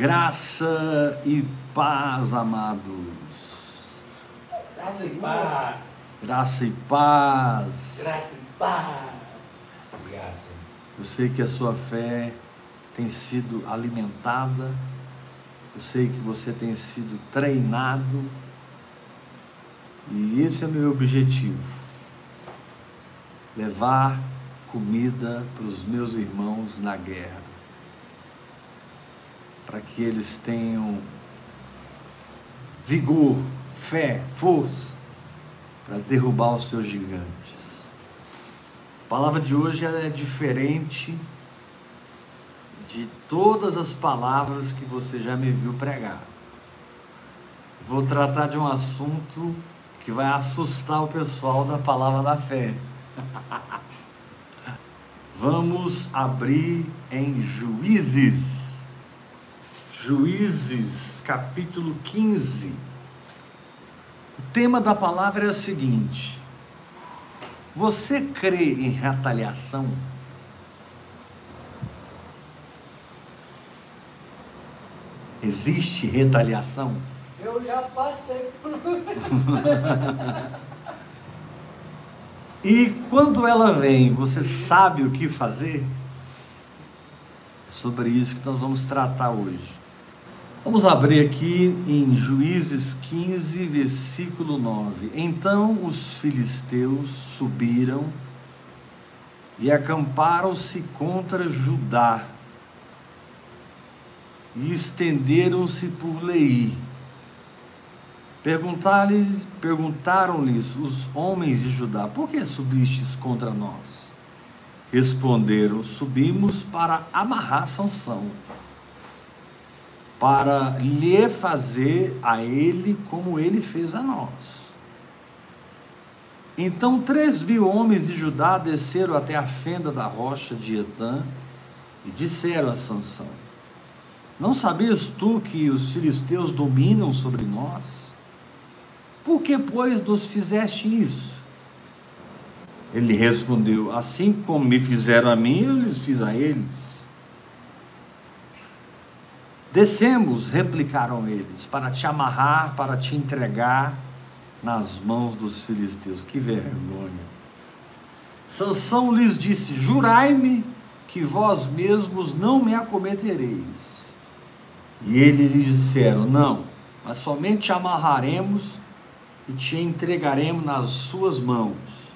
Graça e paz, amados. Graça e paz. Graça e paz. Graça e paz. Obrigado, Senhor. Eu sei que a sua fé tem sido alimentada. Eu sei que você tem sido treinado. E esse é o meu objetivo: levar comida para os meus irmãos na guerra, para que eles tenham vigor, fé, força para derrubar os seus gigantes. A palavra de hoje é diferente de todas as palavras que você já me viu pregar. Vou tratar de um assunto que vai assustar o pessoal da palavra da fé. Vamos abrir em Juízes. Juízes, capítulo 15. O tema da palavra é o seguinte: Você crê em retaliação? Existe retaliação? Eu já passei por. E quando ela vem, você sabe o que fazer? É sobre isso que nós vamos tratar hoje. Vamos abrir aqui em Juízes 15, versículo 9. Então os filisteus subiram e acamparam-se contra Judá e estenderam-se por. Perguntar-lhes, perguntaram-lhes os homens de Judá: Por que subistes contra nós? Responderam: Subimos para amarrar Sansão, para lhe fazer a ele como ele fez a nós. Então três mil homens de Judá desceram até a fenda da rocha de Etã e disseram a Sansão: Não sabias tu que os filisteus dominam sobre nós? Por que, pois, nos fizeste isso? Ele respondeu: Assim como me fizeram a mim, eu lhes fiz a eles. Descemos, replicaram eles, para te amarrar, para te entregar nas mãos dos filisteus. Que vergonha. Sansão lhes disse: Jurai-me que vós mesmos não me acometereis. E eles lhe disseram: Não, mas somente te amarraremos e te entregaremos nas suas mãos.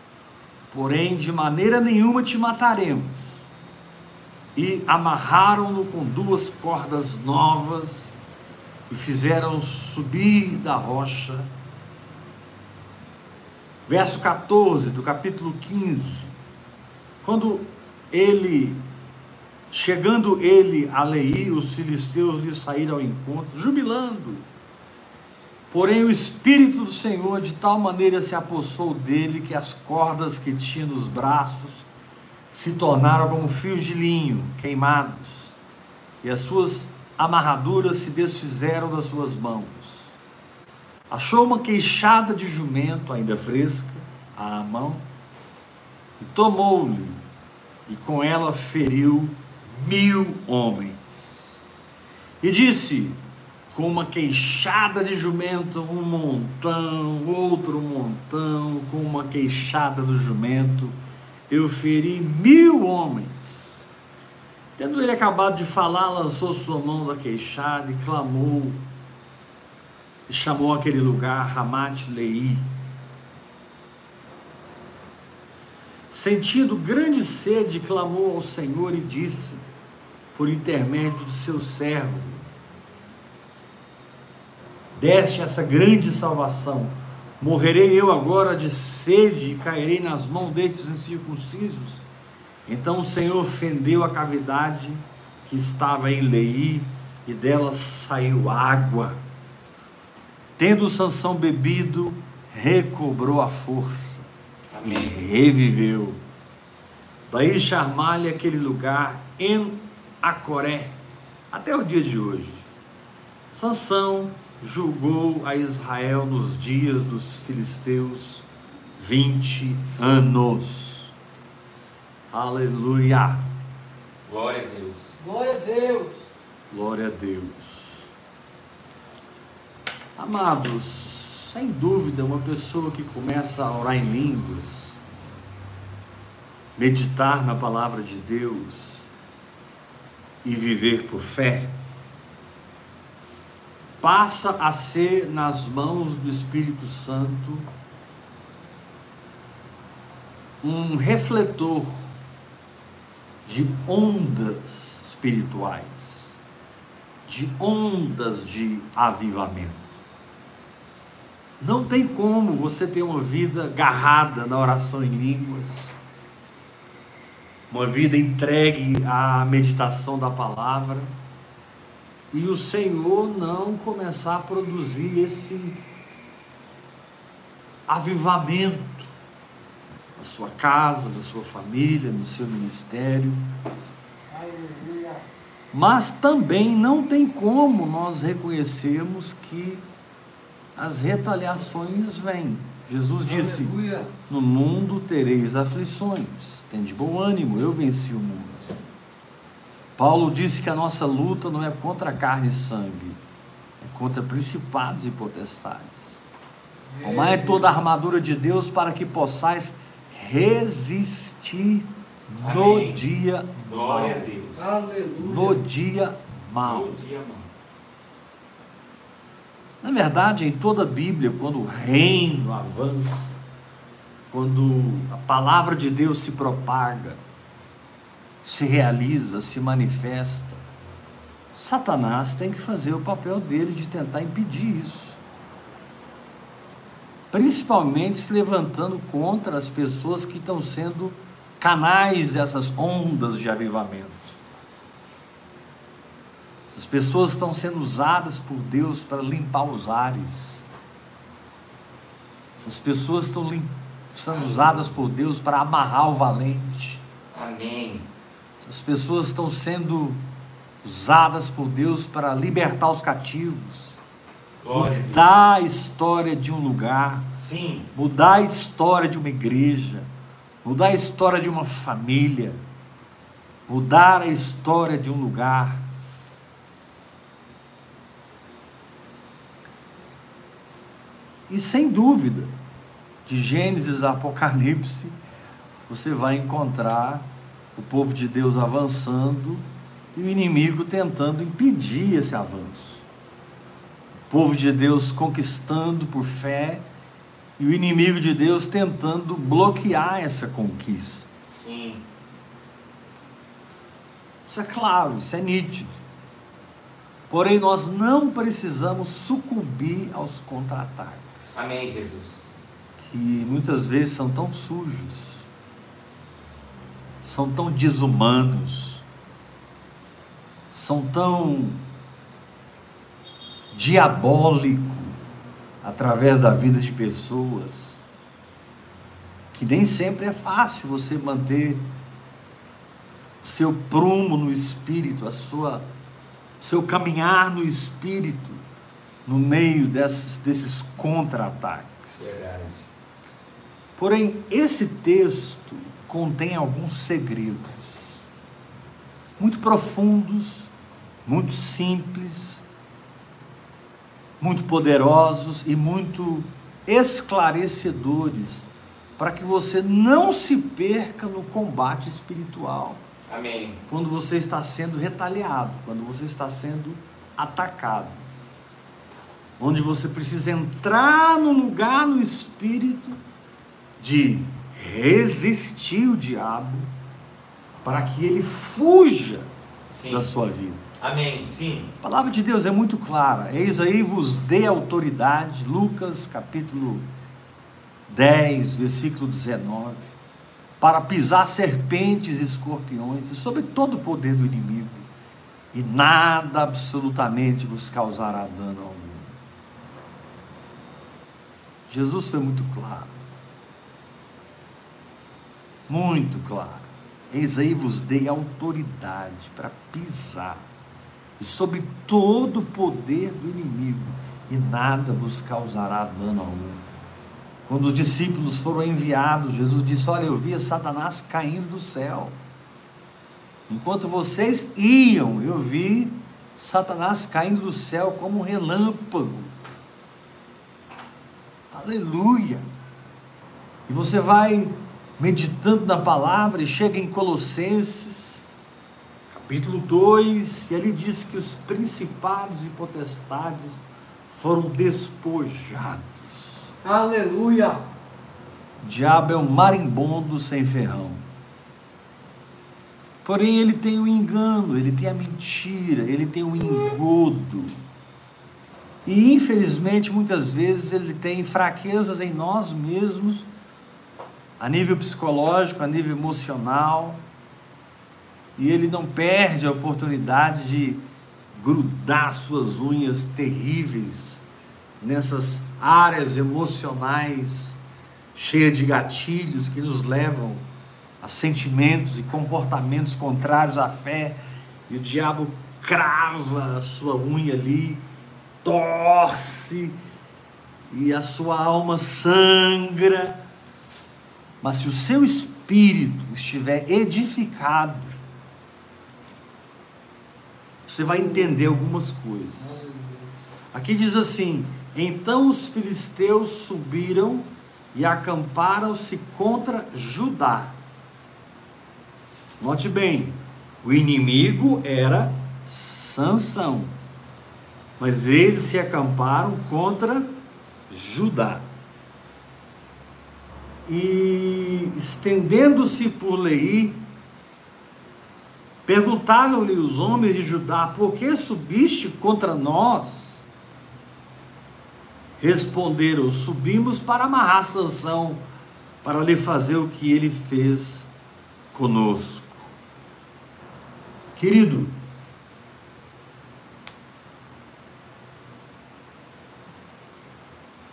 Porém, de maneira nenhuma te mataremos. E amarraram-no com duas cordas novas e fizeram subir da rocha. Verso 14 do capítulo 15. Quando ele, chegando ele a Leí, os filisteus lhe saíram ao encontro, jubilando Porém, o Espírito do Senhor de tal maneira se apossou dele que as cordas que tinha nos braços se tornaram como fios de linho queimados, e as suas amarraduras se desfizeram das suas mãos. Achou uma queixada de jumento ainda fresca à mão e tomou-lhe, e com ela feriu mil homens. E disse: com uma queixada de jumento, um montão, outro montão, com uma queixada do jumento, eu feri mil homens. Tendo ele acabado de falar, lançou sua mão da queixada e clamou, e chamou aquele lugar Ramat Lei. Sentindo grande sede, clamou ao Senhor e disse, por intermédio do seu servo, deste essa grande salvação. Morrerei eu agora de sede e cairei nas mãos destes incircuncisos? Então o Senhor fendeu a cavidade que estava em Leí e dela saiu água. Tendo Sansão bebido, recobrou a força Amém. e reviveu. Daí chamar-lhe aquele lugar em Acoré, até o dia de hoje. Sansão julgou a Israel nos dias dos filisteus 20 anos. Aleluia. Glória a Deus. Glória a Deus. Glória a Deus. Amados, sem dúvida, uma pessoa que começa a orar em línguas, meditar na palavra de Deus e viver por fé, passa a ser nas mãos do Espírito Santo um refletor de ondas espirituais, de ondas de avivamento. Não tem como você ter uma vida agarrada na oração em línguas, uma vida entregue à meditação da palavra e o Senhor não começar a produzir esse avivamento na sua casa, na sua família, no seu ministério. Mas também não tem como nós reconhecermos que as retaliações vêm. Jesus disse: Aleluia. No mundo tereis aflições, tende bom ânimo, eu venci o mundo. Paulo disse que a nossa luta não é contra carne e sangue, é contra principados e potestades. Tomai toda a armadura de Deus para que possais resistir no Amém. dia Glória mal. a Deus. Aleluia. No dia mal. No dia mal. Na verdade, em toda a Bíblia, quando o reino avança, quando a palavra de Deus se propaga, se realiza, se manifesta, Satanás tem que fazer o papel dele de tentar impedir isso. Principalmente se levantando contra as pessoas que estão sendo canais dessas ondas de avivamento. Essas pessoas estão sendo usadas por Deus para limpar os ares. Essas pessoas estão sendo usadas por Deus para amarrar o valente. Amém. As pessoas estão sendo usadas por Deus para libertar os cativos, Glória mudar a, a história de um lugar, Sim. mudar a história de uma igreja, mudar a história de uma família, mudar a história de um lugar. E sem dúvida, de Gênesis a Apocalipse, você vai encontrar o povo de Deus avançando e o inimigo tentando impedir esse avanço. O povo de Deus conquistando por fé e o inimigo de Deus tentando bloquear essa conquista. Sim. Isso é claro, isso é nítido. Porém, nós não precisamos sucumbir aos contra-ataques. Amém, Jesus. Que muitas vezes são tão sujos são tão desumanos, são tão diabólicos através da vida de pessoas, que nem sempre é fácil você manter o seu prumo no espírito, a sua seu caminhar no espírito no meio desses, desses contra-ataques. Porém, esse texto contém alguns segredos muito profundos, muito simples, muito poderosos e muito esclarecedores para que você não se perca no combate espiritual. Amém. Quando você está sendo retaliado, quando você está sendo atacado. Onde você precisa entrar no lugar no espírito de resistir o diabo para que ele fuja sim. da sua vida. Amém. Sim. A palavra de Deus é muito clara. Eis aí vos dê autoridade, Lucas capítulo 10, versículo 19, para pisar serpentes e escorpiões e sobre todo o poder do inimigo, e nada absolutamente vos causará dano algum. Jesus foi muito claro muito claro. Eis aí vos dei autoridade para pisar e sobre todo o poder do inimigo, e nada vos causará dano algum. Quando os discípulos foram enviados, Jesus disse: Olha, eu via Satanás caindo do céu. Enquanto vocês iam, eu vi Satanás caindo do céu como um relâmpago. Aleluia! E você vai meditando na palavra e chega em Colossenses, capítulo 2, e ali diz que os principados e potestades foram despojados. Aleluia! O diabo é um marimbondo sem ferrão. Porém, ele tem o engano, ele tem a mentira, ele tem o engodo. E infelizmente, muitas vezes, ele tem fraquezas em nós mesmos, a nível psicológico, a nível emocional, e ele não perde a oportunidade de grudar suas unhas terríveis nessas áreas emocionais cheias de gatilhos que nos levam a sentimentos e comportamentos contrários à fé, e o diabo crava a sua unha ali, torce, e a sua alma sangra. Mas se o seu espírito estiver edificado, você vai entender algumas coisas. Aqui diz assim: então os filisteus subiram e acamparam-se contra Judá Note bem, o inimigo era Sansão. Mas eles se acamparam contra Judá. E estendendo-se por Lei, perguntaram-lhe os homens de Judá: Por que subiste contra nós? Responderam: Subimos para amarrar Sansão, para lhe fazer o que ele fez conosco. Querido,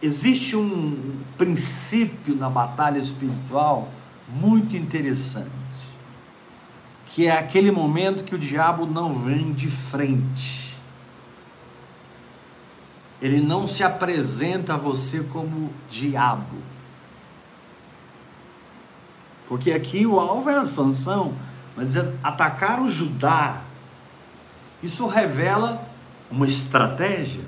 existe um princípio na batalha espiritual muito interessante, que é aquele momento que o diabo não vem de frente. Ele não se apresenta a você como diabo. Porque aqui o alvo era Sansão, mas dizendo, atacaram Judá. Isso revela uma estratégia.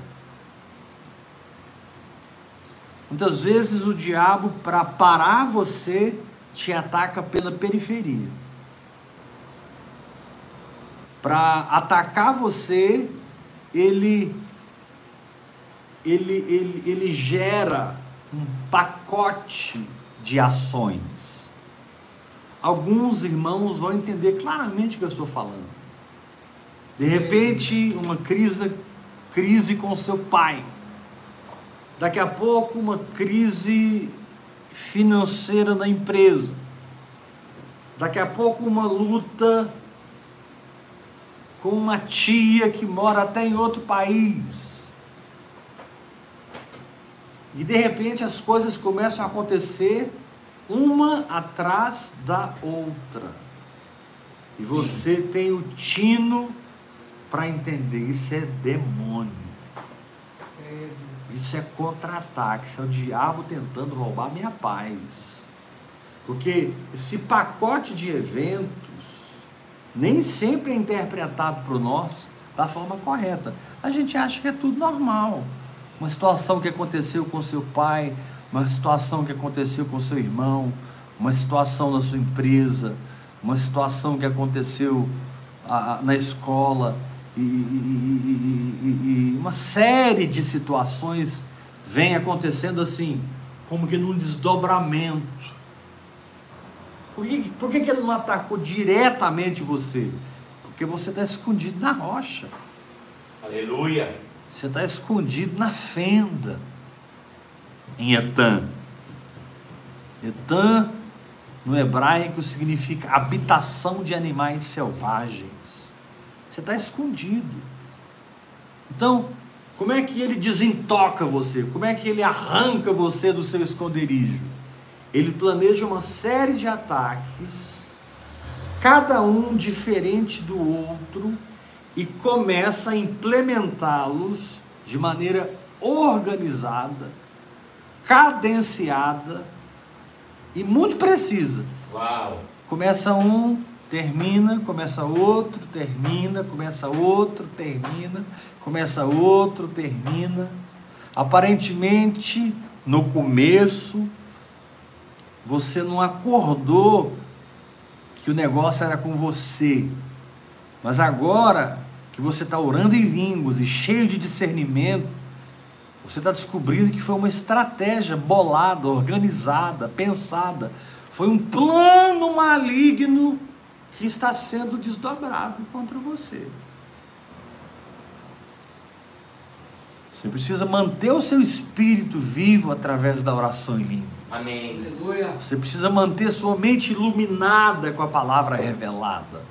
Muitas vezes o diabo, para parar você, te ataca pela periferia. Para atacar você, ele, ele, ele, ele gera um pacote de ações alguns irmãos vão entender claramente o que eu estou falando. De repente, uma crise, crise com seu pai. Daqui a pouco, uma crise financeira na empresa. Daqui a pouco, uma luta com uma tia que mora até em outro país. E de repente as coisas começam a acontecer uma atrás da outra. E você Sim. tem o tino para entender, isso é demônio. Isso é contra-ataque, isso é o diabo tentando roubar minha paz. Porque esse pacote de eventos nem sempre é interpretado por nós da forma correta. A gente acha que é tudo normal. Uma situação que aconteceu com seu pai, uma situação que aconteceu com seu irmão, uma situação na sua empresa, uma situação que aconteceu a, na escola, e, e, e, uma série de situações vem acontecendo assim, como que num desdobramento. Por que, por que, que ele não atacou diretamente você? Porque você está escondido na rocha. Aleluia. Você está escondido na fenda em Etan. Etan, no hebraico, significa habitação de animais selvagens. Você está escondido. Então, como é que ele desintoca você? Como é que ele arranca você do seu esconderijo? Ele planeja uma série de ataques, cada um diferente do outro, e começa a implementá-los de maneira organizada cadenciada e muito precisa. Uau. Começa um, termina, começa outro, termina, começa outro, termina, começa outro, termina. Aparentemente, no começo, você não acordou que o negócio era com você. Mas agora que você está orando em línguas e cheio de discernimento, você está descobrindo que foi uma estratégia bolada, organizada, pensada. Foi um plano maligno que está sendo desdobrado contra você. Você precisa manter o seu espírito vivo através da oração em língua. Amém. Aleluia. Você precisa manter sua mente iluminada com a palavra revelada.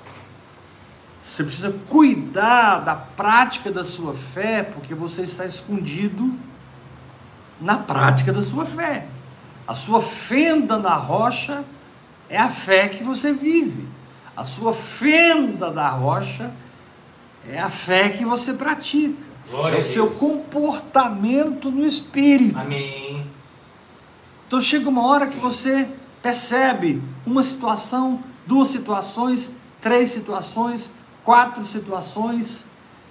Você precisa cuidar da prática da sua fé, porque você está escondido na prática da sua fé. A sua fenda na rocha é a fé que você vive. A sua fenda da rocha é a fé que você pratica. Glória é o seu comportamento no espírito. Amém. Então chega uma hora que você percebe uma situação, duas situações, três situações, quatro situações,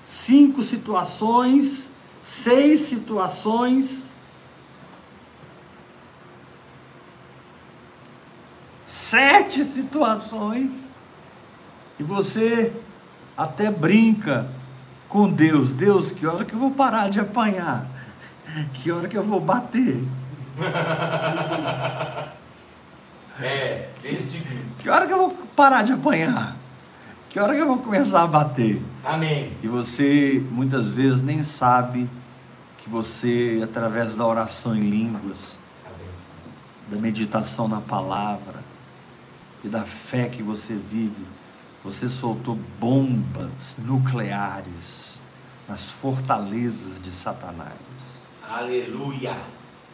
cinco situações, seis situações, sete situações, e você até brinca com Deus. Deus, que hora que eu vou parar de apanhar? Que hora que eu vou bater? É, tipo. Que hora que eu vou parar de apanhar? Que hora que eu vou começar a bater? Amém. E você muitas vezes nem sabe que você, através da oração em línguas, da meditação na palavra e da fé que você vive, você soltou bombas nucleares nas fortalezas de Satanás. Aleluia.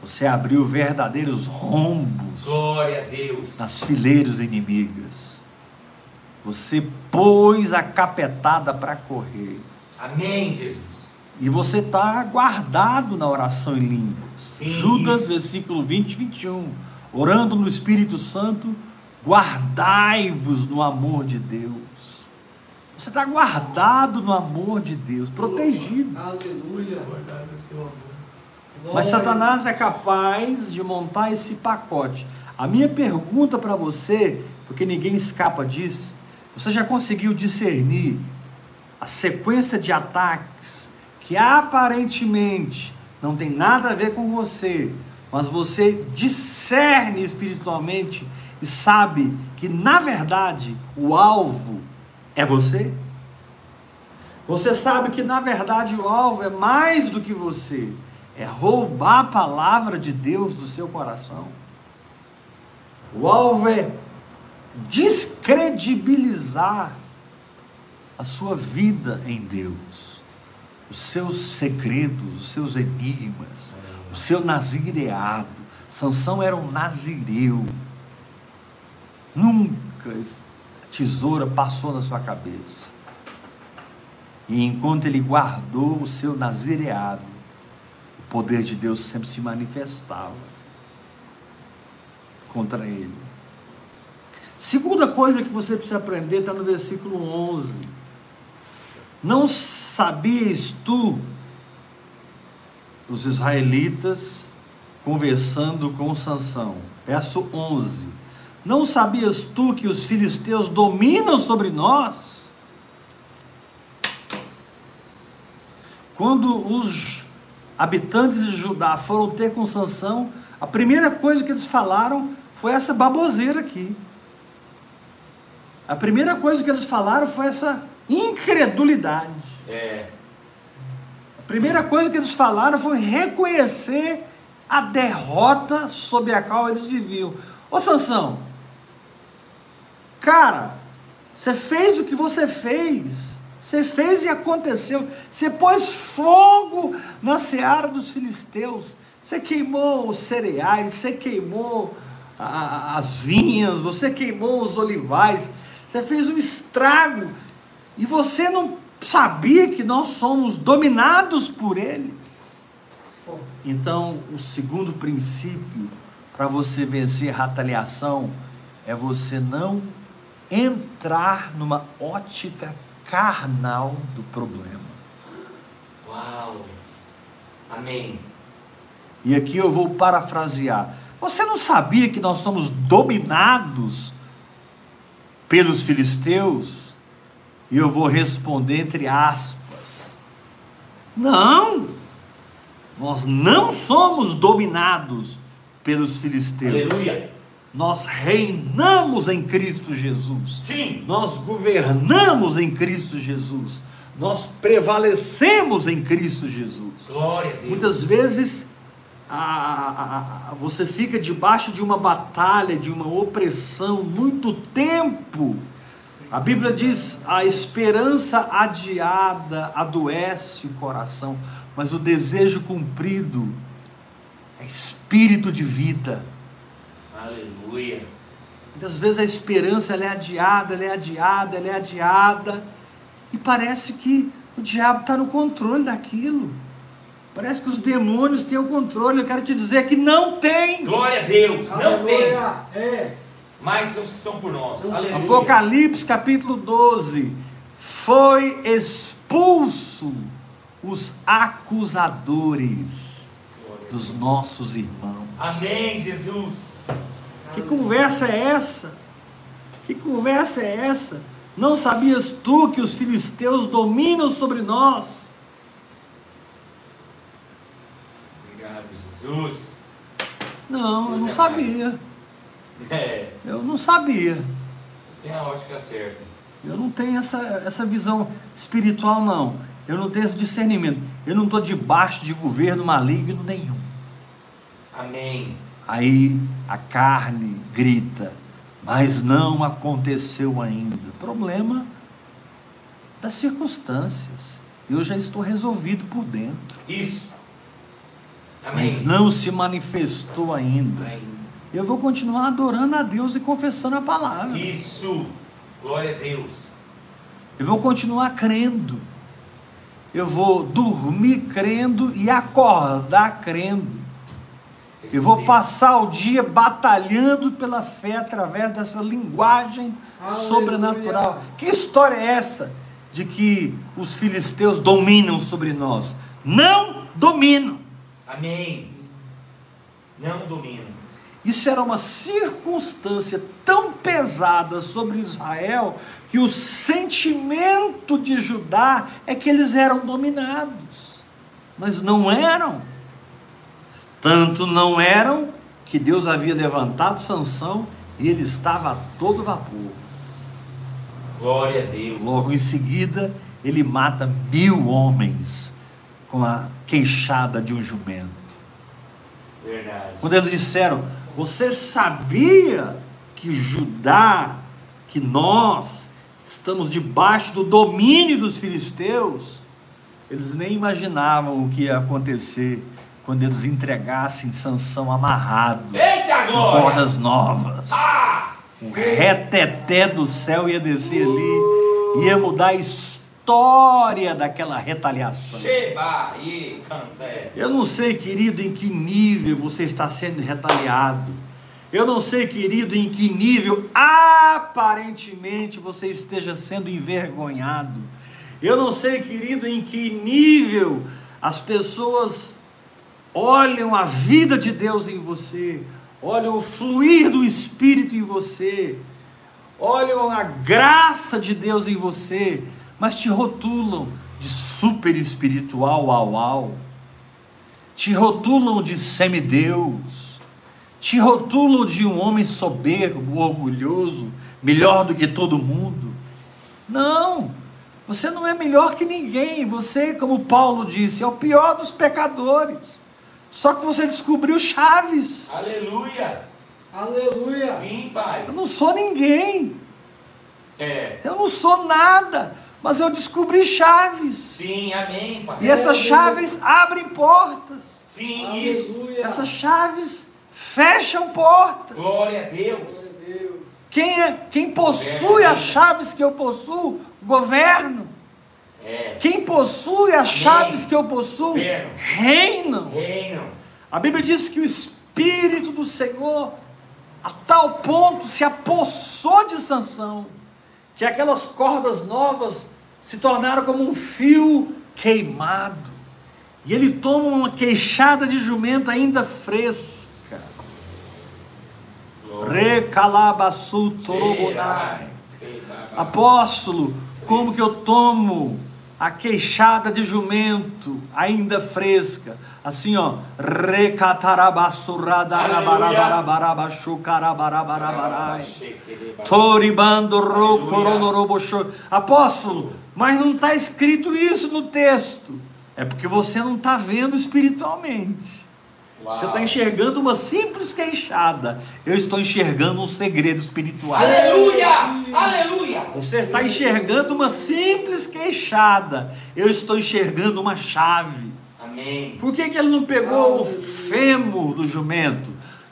Você abriu verdadeiros rombos Glória a Deus. nas fileiras inimigas. Você pôs a capetada para correr. Amém, Jesus. E você está guardado na oração em línguas. Sim. Judas, versículo 20 e 21. Orando no Espírito Santo, guardai-vos no amor de Deus. Você está guardado no amor de Deus, protegido. Aleluia. Mas. Satanás é capaz de montar esse pacote. A minha pergunta para você, porque ninguém escapa disso, você já conseguiu discernir a sequência de ataques que aparentemente não tem nada a ver com você, mas você discerne espiritualmente e sabe que na verdade o alvo é você? Você sabe que na verdade o alvo é mais do que você, é roubar a palavra de Deus do seu coração. O alvo é descredibilizar a sua vida em Deus, os seus segredos, os seus enigmas, o seu nazireado. Sansão era um nazireu. Nunca tesoura passou na sua cabeça. E enquanto ele guardou o seu nazireado, o poder de Deus sempre se manifestava contra ele. Segunda coisa que você precisa aprender está no versículo 11. Não sabias tu, os israelitas, conversando com Sansão. Verso 11. Não sabias tu que os filisteus dominam sobre nós? Quando os habitantes de Judá foram ter com Sansão, a primeira coisa que eles falaram foi essa baboseira aqui. A primeira coisa que eles falaram foi essa incredulidade. É. A primeira coisa que eles falaram foi reconhecer a derrota sob a qual eles viviam. Ô Sansão, cara, você fez o que você fez. Você fez e aconteceu. Você pôs fogo na seara dos filisteus. Você queimou os cereais, você queimou a- a- as vinhas, você queimou os olivais. Você fez um estrago. E você não sabia que nós somos dominados por eles. Então, o segundo princípio para você vencer a retaliação é você não entrar numa ótica carnal do problema. Uau. Amém. E aqui eu vou parafrasear. Você não sabia que nós somos dominados pelos filisteus? E eu vou responder entre aspas. Não! Nós não somos dominados pelos filisteus. Aleluia. Nós reinamos em Cristo Jesus. Sim. Nós governamos em Cristo Jesus. Nós prevalecemos em Cristo Jesus. Glória a Deus. Muitas vezes a- a- a- você fica debaixo de uma batalha, de uma opressão, muito tempo. A Bíblia diz: a esperança adiada adoece o coração, mas o desejo cumprido é espírito de vida. Aleluia. Muitas vezes a esperança é adiada, ela é adiada, ela é adiada, e parece que o diabo está no controle daquilo. Parece que os demônios têm o controle. Eu quero te dizer que não tem. Glória a Deus. Não tem. Aleluia. É. Mas são os que estão por nós. Aleluia. Apocalipse capítulo 12. Foi expulso os acusadores dos nossos irmãos. Amém, Jesus. Que conversa é essa? Que conversa é essa? Não sabias tu que os filisteus dominam sobre nós? Obrigado, Jesus. Não, eu não é sabia. É, Eu não sabia. tem a ótica certa. Eu não tenho essa, essa visão espiritual, não. Eu não tenho esse discernimento. Eu não estou debaixo de governo maligno nenhum. Amém. Aí a carne grita, mas não aconteceu ainda. Problema das circunstâncias. Eu já estou resolvido por dentro, Isso. Amém. mas não se manifestou ainda. Ainda. Eu vou continuar adorando a Deus e confessando a palavra. Isso. Glória a Deus. Eu vou continuar crendo. Eu vou dormir crendo e acordar crendo. Eu vou passar o dia batalhando pela fé através dessa linguagem Aleluia. sobrenatural. Que história é essa de que os filisteus dominam sobre nós? Não dominam. Amém. Não domino. Isso era uma circunstância tão pesada sobre Israel que o sentimento de Judá é que eles eram dominados, mas não eram. Tanto não eram que Deus havia levantado Sansão e ele estava a todo vapor. Glória a Deus. Logo em seguida, ele mata mil homens com a queixada de um jumento. Verdade. Quando eles disseram, você sabia que Judá, que nós estamos debaixo do domínio dos filisteus? Eles nem imaginavam o que ia acontecer quando eles entregassem Sansão amarrado Eita com cordas novas. Ah! O reteté do céu ia descer ali, ia mudar a história daquela retaliação. Eu não sei, querido, em que nível você está sendo retaliado. Eu não sei, querido, em que nível aparentemente você esteja sendo envergonhado. Eu não sei, querido, em que nível as pessoas olham a vida de Deus em você, olham o fluir do Espírito em você, olham a graça de Deus em você, mas te rotulam de super espiritual au au, te rotulam de semideus, te rotulam de um homem soberbo, orgulhoso, melhor do que todo mundo. Não, você não é melhor que ninguém, você, como Paulo disse, é o pior dos pecadores. Só que você descobriu chaves. Aleluia. Aleluia. Sim, pai. Eu não sou ninguém. É. Eu não sou nada. Mas eu descobri chaves. Sim, amém, pai. E essas chaves abrem portas. Sim, isso. Aleluia. Essas chaves fecham portas. Glória a Deus. Glória a Deus. Quem, é, quem possui as chaves que eu possuo, governo. É. Quem possui as Amém. chaves que eu possuo, reinam. Reino. A Bíblia diz que o Espírito do Senhor, a tal ponto, se apossou de Sansão. que aquelas cordas novas se tornaram como um fio queimado. E ele toma uma queixada de jumento ainda fresca. Recalabassu torobonai. Apóstolo, como que eu tomo a queixada de jumento ainda fresca? Assim, ó. Toribando. Apóstolo, mas não está escrito isso no texto. É porque você não está vendo espiritualmente. Uau. Você está enxergando uma simples queixada. Eu estou enxergando um segredo espiritual. Aleluia! Aleluia! Você está enxergando uma simples queixada. Eu estou enxergando uma chave. Amém. Por que, que ele não pegou o fêmur do jumento?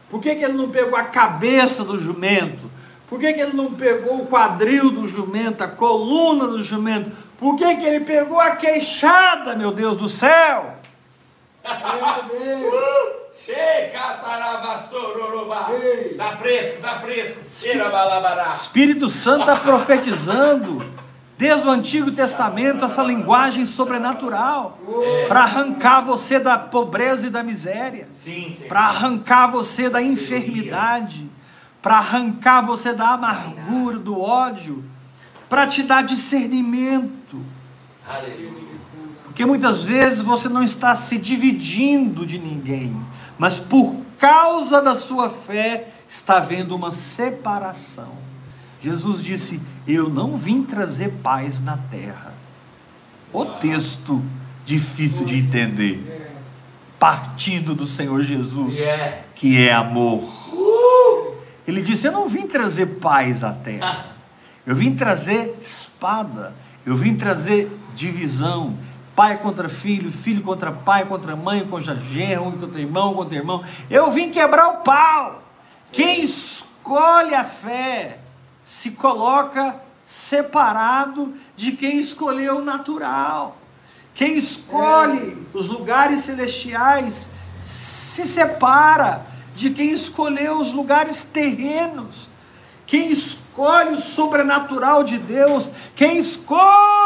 Por que, que ele não pegou a cabeça do jumento? Por que, que ele não pegou o quadril do jumento, a coluna do jumento? Por que, que ele pegou a queixada, meu Deus do céu? É Deus. Checa, tarabassororobá. Ei. Tá fresco, tá fresco. Cheira balabará. Espírito Santo está profetizando desde o Antigo Testamento essa linguagem sobrenatural para arrancar você da pobreza e da miséria, para arrancar você da enfermidade, para arrancar você da amargura, do ódio, para te dar discernimento. Aleluia. Porque muitas vezes você não está se dividindo de ninguém, mas por causa da sua fé está havendo uma separação. Jesus disse: Eu não vim trazer paz na terra. O texto difícil de entender, partindo do Senhor Jesus, que é amor. Ele disse: Eu não vim trazer paz à terra. Eu vim trazer espada. Eu vim trazer divisão. Pai contra filho, filho contra pai, contra mãe, contra genro, contra irmão, contra irmão. Eu vim quebrar o pau. Quem escolhe a fé se coloca separado de quem escolheu o natural. Quem escolhe os lugares celestiais se separa de quem escolheu os lugares terrenos. Quem escolhe o sobrenatural de Deus, quem escolhe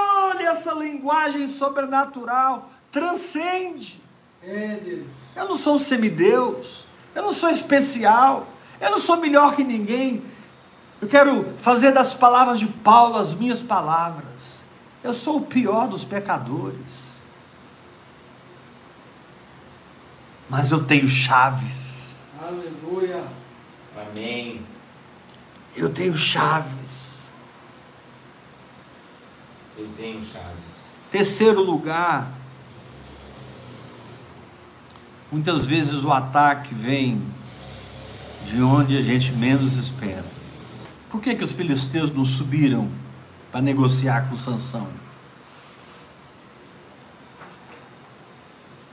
linguagem sobrenatural, transcende. É Deus. Eu não sou um semideus, eu não sou especial, eu não sou melhor que ninguém. Eu quero fazer das palavras de Paulo as minhas palavras. Eu sou o pior dos pecadores. Mas eu tenho chaves. Aleluia. Amém. Eu tenho chaves. Eu tenho chaves. Terceiro lugar, muitas vezes o ataque vem de onde a gente menos espera. Por que, que os filisteus não subiram para negociar com Sansão?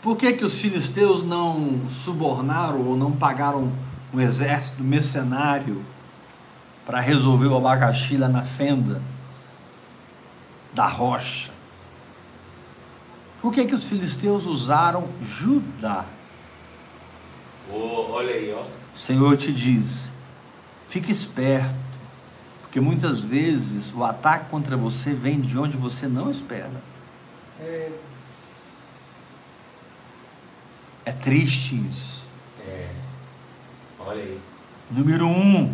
Por que, que os filisteus não subornaram ou não pagaram um exército mercenário para resolver o abacaxi lá na fenda da rocha? Por que, que os filisteus usaram Judá? Ô, olha aí, ó. O Senhor te diz: fique esperto, porque muitas vezes o ataque contra você vem de onde você não espera. É. É triste isso. É. Olha aí. Número um,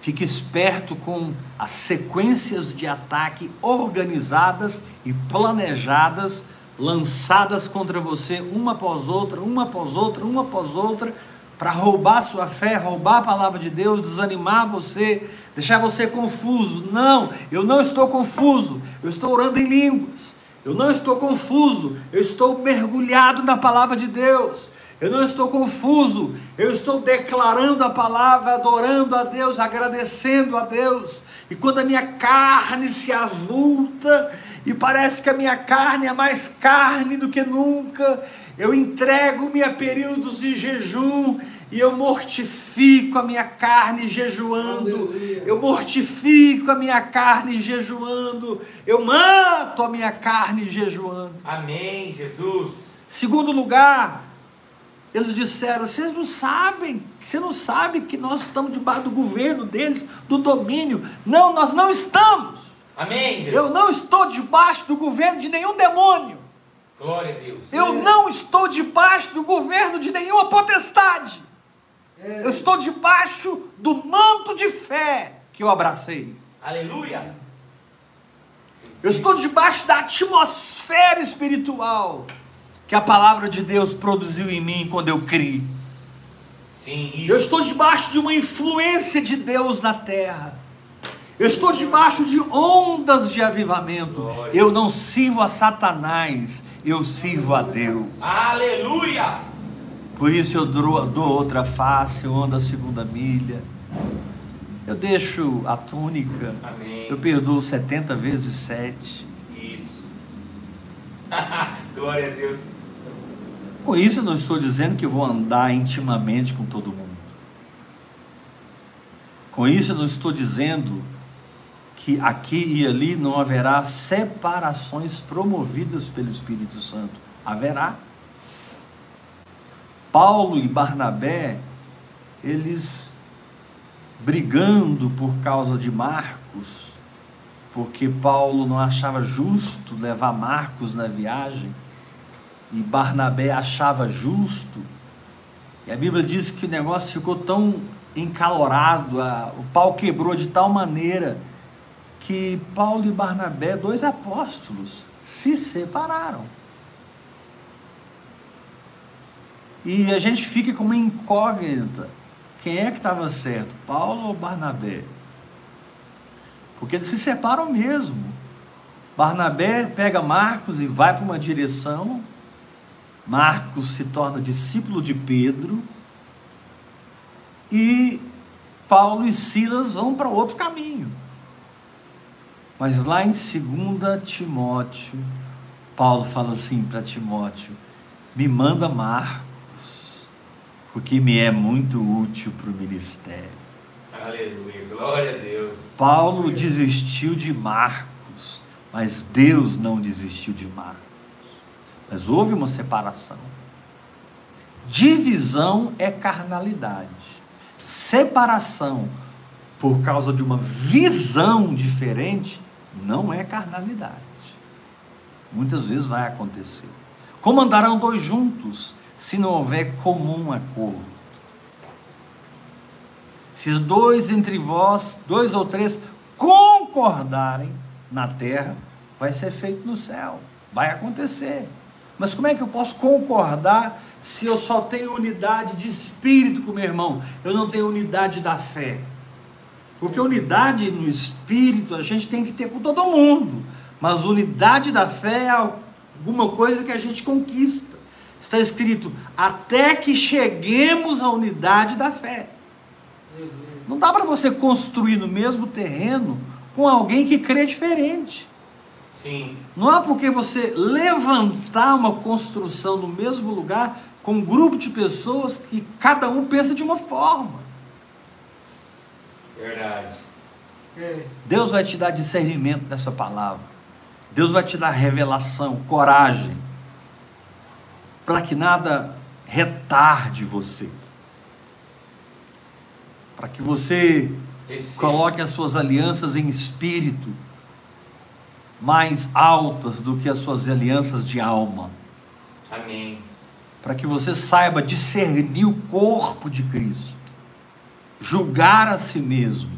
fique esperto com as sequências de ataque organizadas e planejadas, lançadas contra você, uma após outra, uma após outra, uma após outra, para roubar sua fé, roubar a palavra de Deus, desanimar você, deixar você confuso. Não, eu não estou confuso, eu estou orando em línguas. Eu não estou confuso, eu estou mergulhado na palavra de Deus. Eu não estou confuso, eu estou declarando a palavra, adorando a Deus, agradecendo a Deus. E quando a minha carne se avulta e parece que a minha carne é mais carne do que nunca, eu entrego-me a períodos de jejum e eu mortifico a minha carne jejuando, Aleluia. eu mortifico a minha carne jejuando, eu mato a minha carne jejuando. Amém, Jesus. Segundo lugar, Eles disseram: vocês não sabem, você não sabe que nós estamos debaixo do governo deles, do domínio. Não, nós não estamos. Amém, Jesus. Eu não estou debaixo do governo de nenhum demônio. Glória a Deus. Eu não estou debaixo do governo de nenhuma potestade. É, Eu estou debaixo do manto de fé que eu abracei. Aleluia. Eu estou debaixo da atmosfera espiritual que a palavra de Deus produziu em mim quando eu criei. Sim. Eu estou debaixo de uma influência de Deus na terra. Eu estou debaixo de ondas de avivamento. Glória. Eu não sirvo a Satanás, eu sirvo a Deus. Aleluia. Por isso eu dou, dou outra face, eu ando a segunda milha. Eu deixo a túnica. Amém. Eu perdoo 70 vezes 7. Isso. Glória a Deus. Com isso não estou dizendo que vou andar intimamente com todo mundo. Com isso não estou dizendo que aqui e ali não haverá separações promovidas pelo Espírito Santo. Haverá. Paulo e Barnabé, eles brigando por causa de Marcos, porque Paulo não achava justo levar Marcos na viagem, e Barnabé achava justo. E a Bíblia diz que o negócio ficou tão encalorado, a- o pau quebrou de tal maneira que Paulo e Barnabé, dois apóstolos, se separaram. E a gente fica com uma incógnita. Quem é que estava certo, Paulo ou Barnabé? Porque eles se separam mesmo. Barnabé pega Marcos e vai para uma direção. Marcos se torna discípulo de Pedro. E Paulo e Silas vão para outro caminho. Mas lá em 2 Timóteo, Paulo fala assim para Timóteo: me manda Marcos, porque me é muito útil para o ministério. Aleluia. Glória a Deus. Paulo desistiu de Marcos, mas Deus não desistiu de Marcos. Mas houve uma separação. Divisão é carnalidade. Separação por causa de uma visão diferente não é carnalidade. Muitas vezes vai acontecer. Como andarão dois juntos se não houver comum acordo? Se dois entre vós, dois ou três, concordarem na terra, vai ser feito no céu. Vai acontecer. Mas como é que eu posso concordar se eu só tenho unidade de espírito com meu irmão? Eu não tenho unidade da fé. Porque unidade no espírito a gente tem que ter com todo mundo. Mas unidade da fé é alguma coisa que a gente conquista. Está escrito: até que cheguemos à unidade da fé. Não dá para você construir no mesmo terreno com alguém que crê diferente. Sim. Não há por que você levantar uma construção no mesmo lugar com um grupo de pessoas que cada um pensa de uma forma. Verdade. é, Deus vai te dar discernimento dessa palavra. Deus vai te dar revelação, coragem, para que nada retarde você. Para que você coloque as suas alianças em espírito mais altas do que as suas alianças de alma. Amém. Para que você saiba discernir o corpo de Cristo, julgar a si mesmo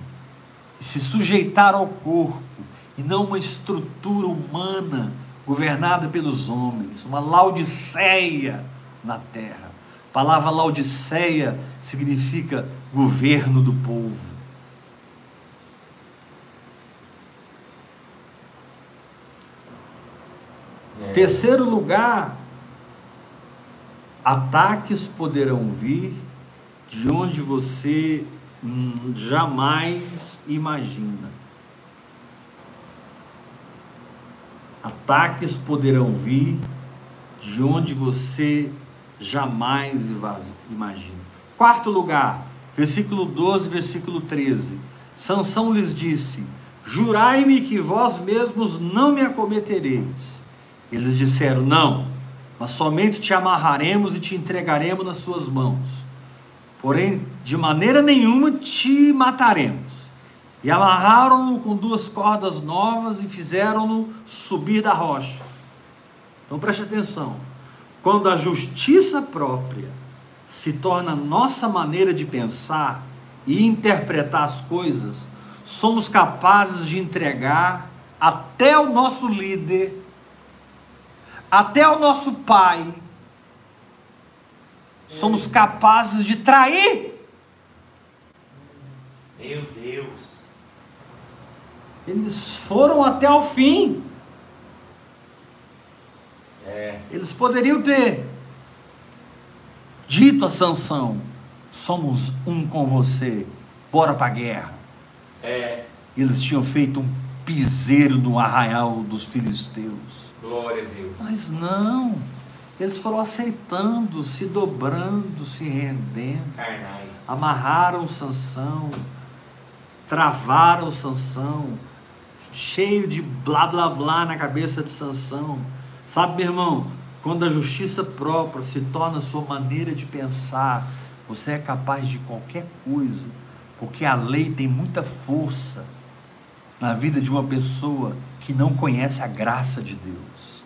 e se sujeitar ao corpo e não uma estrutura humana governada pelos homens, uma laodiceia na terra. A palavra laodiceia significa governo do povo. É. Terceiro lugar, ataques poderão vir de onde você jamais imagina. Ataques poderão vir de onde você jamais imagina. Quarto lugar, versículo 12, versículo 13. Sansão lhes disse: Jurai-me que vós mesmos não me acometereis. Eles disseram: Não, mas somente te amarraremos e te entregaremos nas suas mãos. Porém, de maneira nenhuma te mataremos. E amarraram-no com duas cordas novas e fizeram-no subir da rocha. Então preste atenção. Quando a justiça própria se torna nossa maneira de pensar e interpretar as coisas, somos capazes de entregar até o nosso líder, até o nosso pai, somos capazes de trair. Meu Deus. Eles foram até o fim. É. Eles poderiam ter dito a Sansão: somos um com você, bora para a guerra. É. Eles tinham feito um piseiro no arraial dos filisteus. Glória a Deus. Mas não, eles foram aceitando, se dobrando, se rendendo. Carnais. Amarraram Sansão, travaram Sansão, cheio de blá blá blá na cabeça de Sansão. Sabe, meu irmão, quando a justiça própria se torna sua maneira de pensar, você é capaz de qualquer coisa, porque a lei tem muita força na vida de uma pessoa que não conhece a graça de Deus.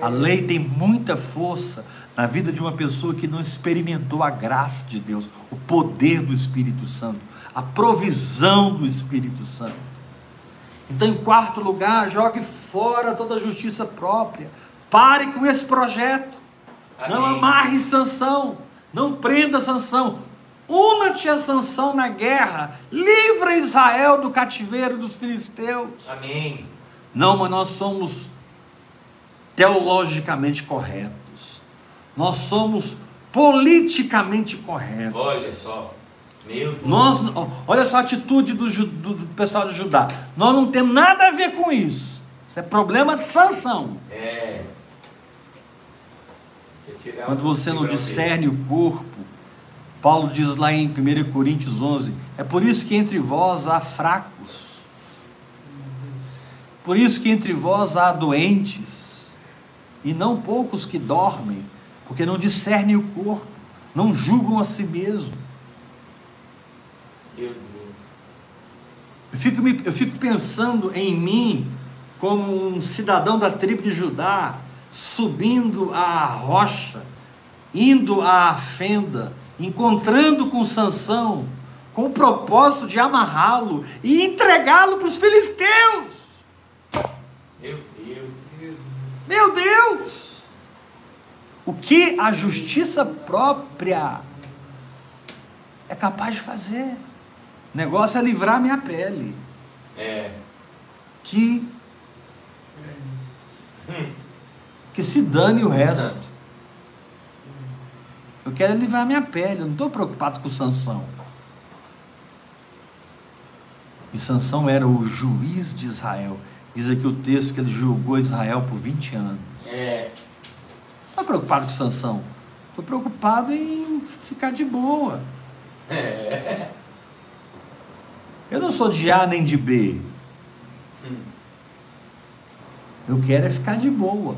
A lei tem muita força na vida de uma pessoa que não experimentou a graça de Deus, o poder do Espírito Santo, a provisão do Espírito Santo. Então, em quarto lugar, jogue fora toda a justiça própria. Pare com esse projeto. Não Amém. amarre sanção. Não prenda sanção. Una-te a sanção na guerra. Livra Israel do cativeiro dos filisteus. Amém. Não, mas nós somos teologicamente corretos. Nós somos politicamente corretos. Olha só. Nós, olha só a atitude do, do- do pessoal de Judá. Nós não temos nada a ver com isso. Isso é problema de sanção. É. Quando você não discerne o corpo, Paulo diz lá em 1 Coríntios 11: é por isso que entre vós há fracos, por isso que entre vós há doentes, e não poucos que dormem, porque não discernem o corpo, não julgam a si mesmo. Meu Deus. Eu fico, me- eu fico pensando em mim como um cidadão da tribo de Judá, subindo a rocha, indo à fenda, encontrando com Sansão, com o propósito de amarrá-lo e entregá-lo para os filisteus. Meu Deus. Meu Deus! O que a justiça própria é capaz de fazer? O negócio é livrar minha pele. É. que que se dane o resto. Eu quero livrar minha pele, eu não estou preocupado com Sansão. E Sansão era o juiz de Israel. Diz aqui o texto que ele julgou Israel por 20 anos. É. Não estou preocupado com Sansão. Estou preocupado em ficar de boa. É. Eu não sou de A nem de B. Eu quero é ficar de boa.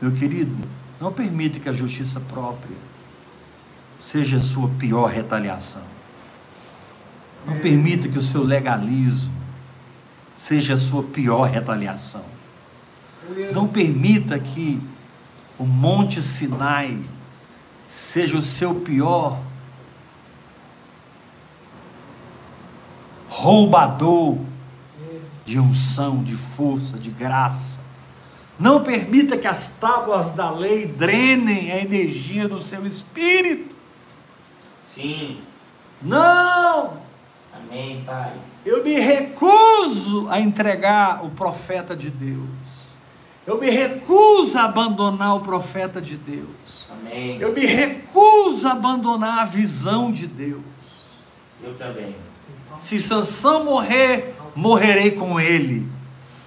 Meu querido, não permita que a justiça própria seja a sua pior retaliação. Não permita que o seu legalismo seja a sua pior retaliação. Não permita que o Monte Sinai seja o seu pior roubador de unção, de força, de graça. Não permita que as tábuas da lei drenem a energia do seu espírito. Sim. Não! Amém, Pai. Eu me recuso a entregar o profeta de Deus. Eu me recuso a abandonar o profeta de Deus. Amém. Eu me recuso a abandonar a visão de Deus. Eu também. Se Sansão morrer, morrerei com ele.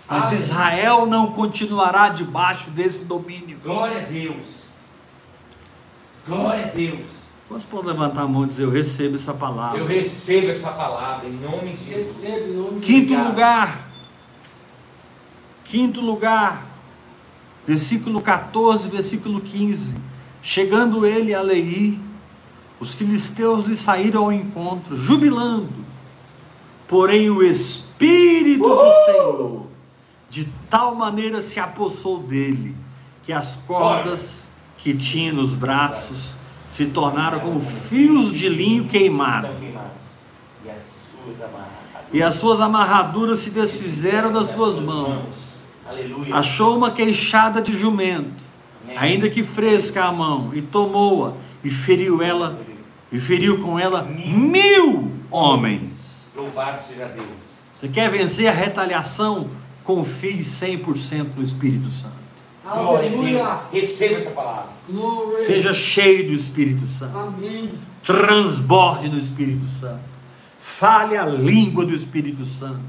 Mas Amém. Israel não continuará debaixo desse domínio. Glória a Deus. Glória a Deus. Quantos podem levantar a mão e dizer: Eu recebo essa palavra? Eu recebo essa palavra em nome de Jesus. Em nome de Quinto Obrigado. lugar. Quinto lugar. versículo 14, versículo 15. Chegando ele a Leí, os filisteus lhe saíram ao encontro, jubilando. Porém, o Espírito do Senhor, de tal maneira se apossou dele, que as cordas que tinha nos braços se tornaram como fios de linho queimados. E as suas amarraduras. se desfizeram das suas mãos. Achou uma queixada de jumento, ainda que fresca a mão, e tomou-a e feriu ela, e feriu com ela mil homens. Louvado seja Deus. Você quer vencer a retaliação? Confie 100% no Espírito Santo. Glória a Deus. Aleluia. Receba essa palavra. Seja cheio do Espírito Santo. Amém. Transborde do Espírito Santo. Fale a língua do Espírito Santo.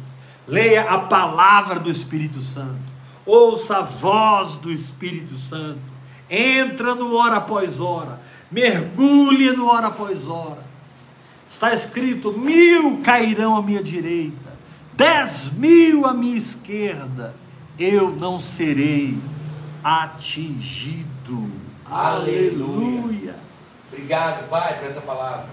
Leia a palavra do Espírito Santo. Ouça a voz do Espírito Santo. Entra no hora após hora. Mergulhe no hora após hora. Está escrito: mil cairão à minha direita, dez mil à minha esquerda, eu não serei atingido. Aleluia. Aleluia. Obrigado, Pai, por essa palavra.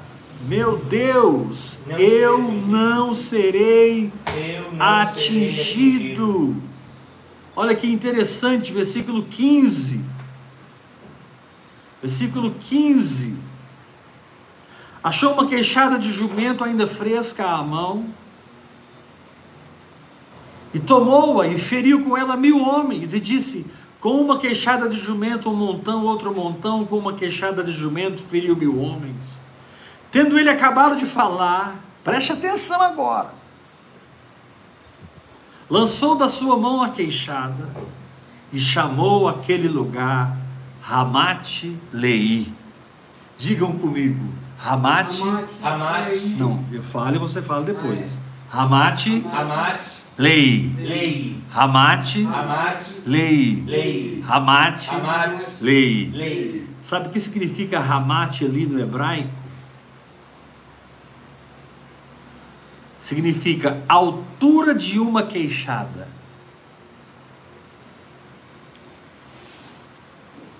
Meu Deus, Não eu não serei Eu não serei atingido. Olha que interessante, versículo 15. Versículo 15. Achou uma queixada de jumento ainda fresca à mão, e tomou-a e feriu com ela mil homens, e disse: Com uma queixada de jumento, um montão, outro montão, com uma queixada de jumento, feriu mil homens. Tendo ele acabado de falar, preste atenção agora. Lançou da sua mão a queixada e chamou aquele lugar Ramate Lei. Digam comigo, Ramate. Ramate. Não, eu falo e você fala depois. Ramate Amate, Lei. lei. Ramate Amate, Lei. lei. Ramate Amate, Lei. lei. Sabe o que significa Ramate ali no hebraico? Significa altura de uma queixada.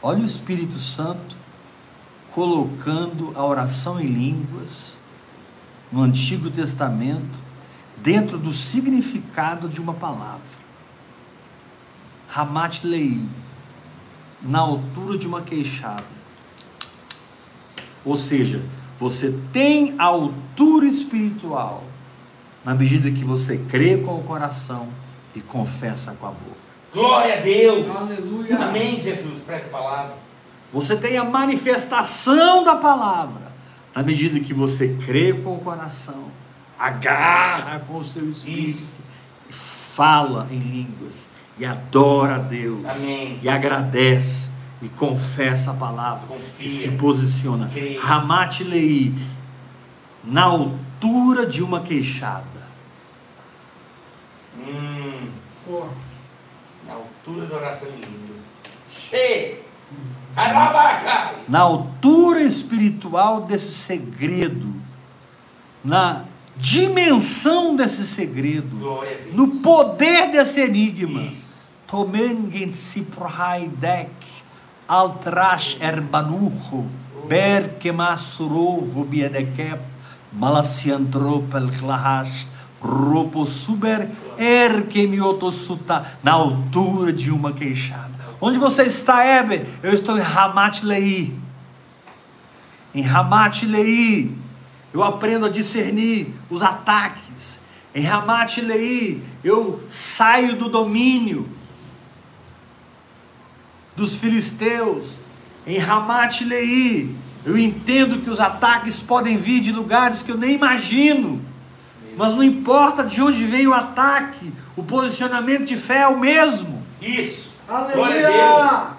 Olha o Espírito Santo colocando a oração em línguas no Antigo Testamento dentro do significado de uma palavra. Ramat Lei, na altura de uma queixada. Ou seja, você tem a altura espiritual na medida que você crê com o coração e confessa com a boca. Glória a Deus. Aleluia. Amém, Jesus, por essa palavra. Você tem a manifestação da palavra na medida que você crê com o coração, agarra com o seu espírito, Isso. e fala em línguas e adora a Deus Amém. e agradece e confessa a palavra Confia. e se posiciona. Ramat Lei, na altura de uma queixada. Hum, na altura da oração em língua. Che! Na altura espiritual desse segredo, na dimensão desse segredo, no poder desse enigma. Tomengen si prohaidek altrash erbanucho ber kemasurohu biedekep malasiantropel klahash ropo super erkemiotosuta na altura de uma queixada. Onde você está, Eber? Eu estou em Ramat Lei. Em Ramat Lei, eu aprendo a discernir os ataques. Em Ramat Lei, eu saio do domínio dos filisteus. Em Ramat Lei, eu entendo que os ataques podem vir de lugares que eu nem imagino. Mas não importa de onde vem o ataque, o posicionamento de fé é o mesmo. Isso. Aleluia.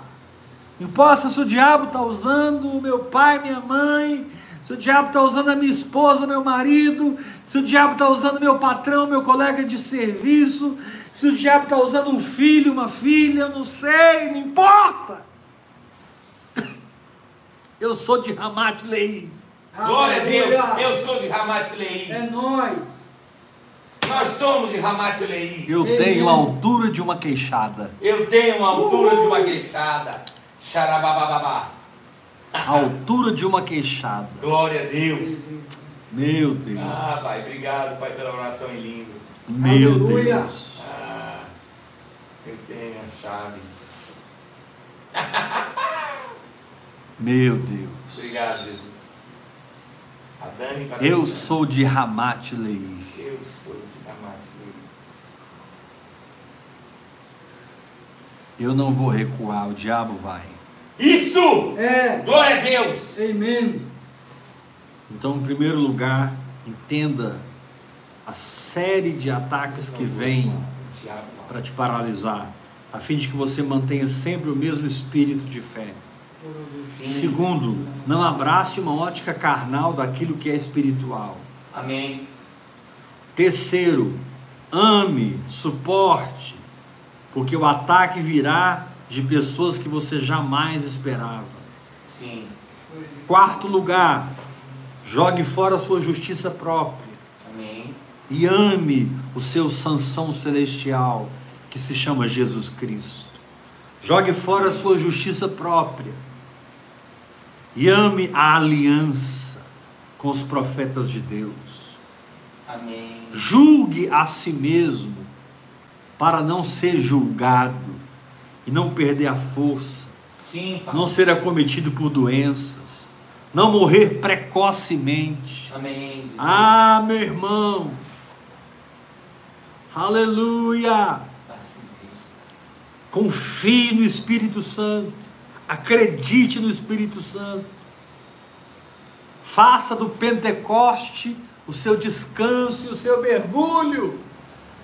Não importa se o diabo está usando o meu pai, minha mãe, se o diabo está usando a minha esposa, meu marido, se o diabo está usando meu patrão, meu colega de serviço, se o diabo está usando um filho, uma filha, eu não sei, não importa. Eu sou de Ramat Lei. Glória a Deus. Eu sou de Ramat Lei. É nós. Nós somos de Ramat Leí. Eu tenho a altura de uma queixada. Eu tenho a altura de uma queixada. Xarabababá. A altura de uma queixada. Glória a Deus. Meu Deus. Ah, Pai, obrigado, Pai, pela oração em línguas. Meu Aleluia. Deus. Ah, eu tenho as chaves. Meu Deus. Obrigado, Jesus. A Dani Eu sou de Ramat Leí. Eu sou de Ramat Leí. Eu não vou recuar, o diabo vai. Isso! É. Glória a Deus! Amém. Então, em primeiro lugar, entenda a série de ataques que vem para te paralisar, a fim de que você mantenha sempre o mesmo espírito de fé. Sim. Segundo, não abrace uma ótica carnal daquilo que é espiritual. Amém. Terceiro, ame, suporte, porque o ataque virá de pessoas que você jamais esperava. Sim. Quarto lugar, jogue fora a sua justiça própria Amém. e ame o seu Sansão celestial, que se chama Jesus Cristo. Jogue fora a sua justiça própria e ame a aliança com os profetas de Deus. Amém. Julgue a si mesmo para não ser julgado e não perder a força, Sim, não ser acometido por doenças, não morrer precocemente. Amém. Jesus. Ah, meu irmão, aleluia! Assim. Confie no Espírito Santo, acredite no Espírito Santo, faça do Pentecoste o seu descanso e o seu mergulho,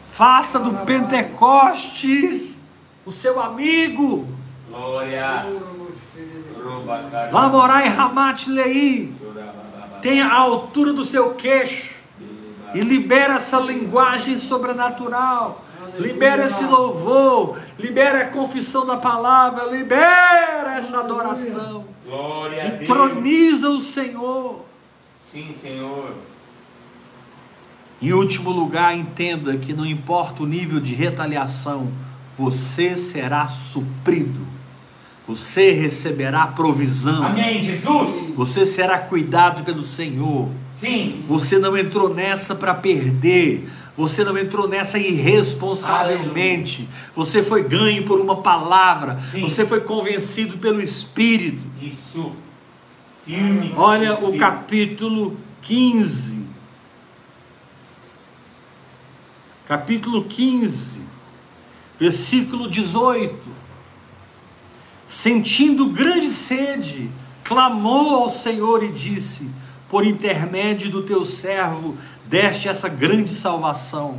faça do Pentecostes o seu amigo, Glória. Vá morar em Ramat Leí, tenha a altura do seu queixo e libera essa linguagem sobrenatural. Libera esse louvor, libera a confissão da palavra, libera essa adoração. Glória. Entroniza o Senhor. Sim, Senhor. Em último lugar, entenda que não importa o nível de retaliação, você será suprido. Você receberá provisão. Amém, Jesus. Você será cuidado pelo Senhor. Sim. Você não entrou nessa para perder. Você não entrou nessa irresponsavelmente. Você foi ganho por uma palavra. Sim. Você foi convencido pelo Espírito. Isso. Firme. Olha o capítulo 15. Capítulo 15, versículo 18. Sentindo grande sede, clamou ao Senhor e disse: Por intermédio do teu servo, deste essa grande salvação.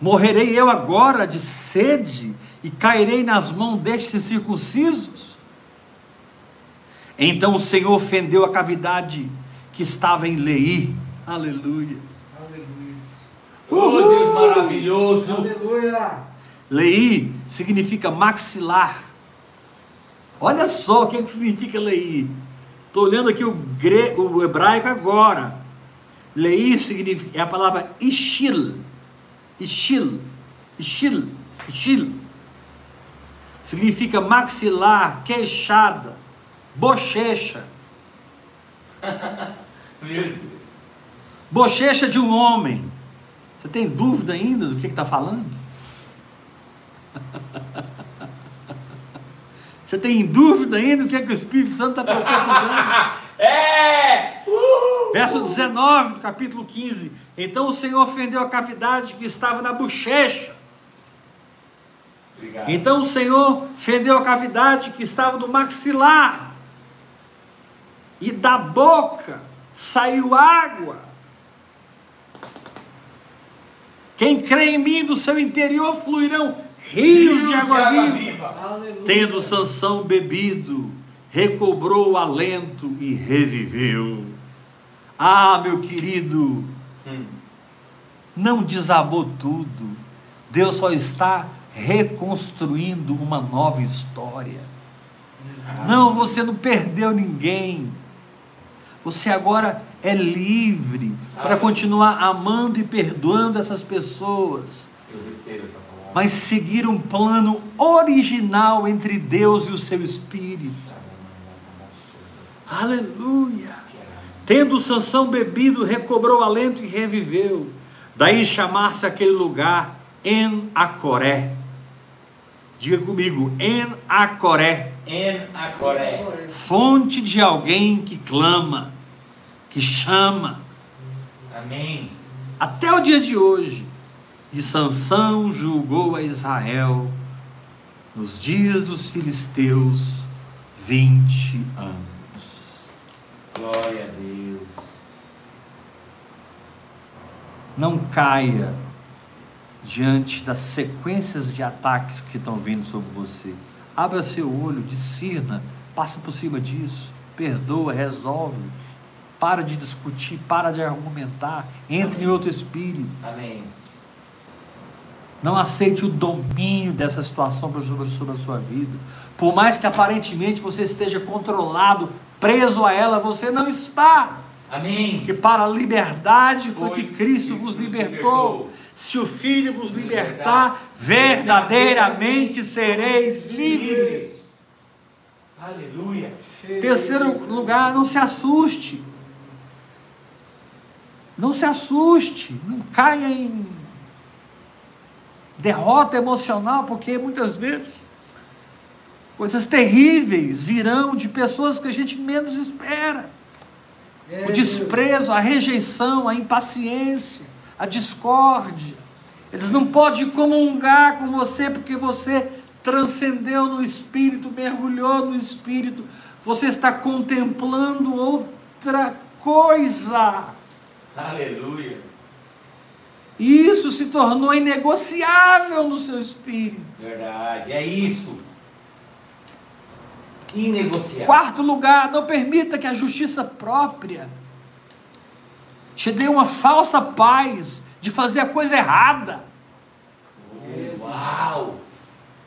Morrerei eu agora de sede e cairei nas mãos destes circuncisos? Então o Senhor fendeu a cavidade que estava em Leí. Aleluia. Aleluia. Oh, Deus maravilhoso. Aleluia. Leí significa maxilar. Olha só o que, que significa Leí. Estou olhando aqui o, gre... o hebraico agora. Leí significa, é a palavra ishil. Ishil. Ishil. Ishil. Significa maxilar, queixada, bochecha. Bochecha de um homem. Você tem dúvida ainda do que está falando? Você tem dúvida ainda do que, é que o Espírito Santo está profetizando? É! Uhul! Verso 19 do capítulo 15. Então o Senhor fendeu a cavidade que estava na bochecha. Obrigado. Então o Senhor fendeu a cavidade que estava no maxilar. E da boca saiu água. Quem crê em mim, do seu interior fluirão rios de água viva. Tendo Sansão bebido, recobrou o alento e reviveu. Ah, meu querido, Hum. não desabou tudo. Deus só está reconstruindo uma nova história. Não, você não perdeu ninguém. Você agora é livre para continuar amando e perdoando essas pessoas, Eu recebo essa palavra. Mas seguir um plano original entre Deus e o seu espírito. Aleluia! Tendo Sansão bebido, recobrou alento e reviveu. Daí chamar-se aquele lugar En Acoré. Diga comigo, En Acoré. En Acoré. Fonte de alguém que clama, que chama. Amém. Até o dia de hoje. E Sansão julgou a Israel nos dias dos filisteus 20 anos. Glória a Deus. Não caia diante das sequências de ataques que estão vindo sobre você. Abra seu olho, discirna, passa por cima disso, perdoa, resolve. Para de discutir, para de argumentar, entre em outro espírito. Amém. Não aceite o domínio dessa situação sobre, sobre a sua vida. Por mais que aparentemente você esteja controlado, preso a ela, você não está. Amém. Porque para a liberdade foi, Foi que Cristo Cristo vos libertou. libertou. Se o Filho vos libertar, verdadeiramente sereis livres. Aleluia. Terceiro lugar, não se assuste. Não se assuste. Não caia em derrota emocional, porque muitas vezes coisas terríveis virão de pessoas que a gente menos espera. É, O desprezo, a rejeição, a impaciência, a discórdia. Eles não podem comungar com você porque você transcendeu no espírito, mergulhou no espírito. Você está contemplando outra coisa. Aleluia. E isso se tornou inegociável no seu espírito. Verdade. É isso. Inegociável. Quarto lugar, não permita que a justiça própria te dê uma falsa paz de fazer a coisa errada. Uau.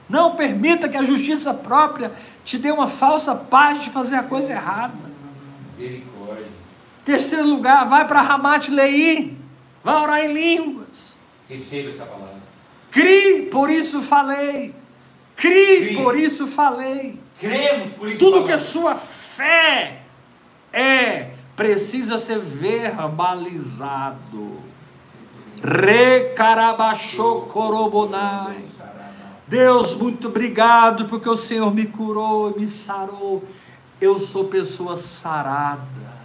Não permita que a justiça própria te dê uma falsa paz de fazer a coisa errada. Misericórdia. Terceiro lugar, vai para Ramat Leí, vai orar em línguas. Receba essa palavra. Crie, por isso falei. Crie, Crie. por isso falei. Cremos por isso. Tudo que a sua fé é, precisa ser verbalizado. Recarabachou-corobonai. Deus, muito obrigado porque o Senhor me curou e me sarou. Eu sou pessoa sarada.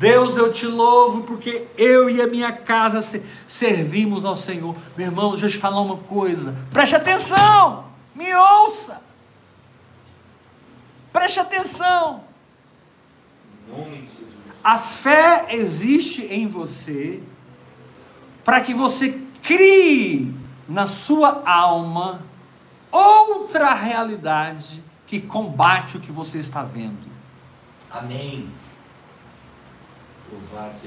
Deus, eu te louvo porque eu e a minha casa se- servimos ao Senhor. Meu irmão, deixa eu te falar uma coisa. Preste atenção, me ouça. Preste atenção. Em nome de Jesus. A fé existe em você para que você crie na sua alma outra realidade que combate o que você está vendo. Amém.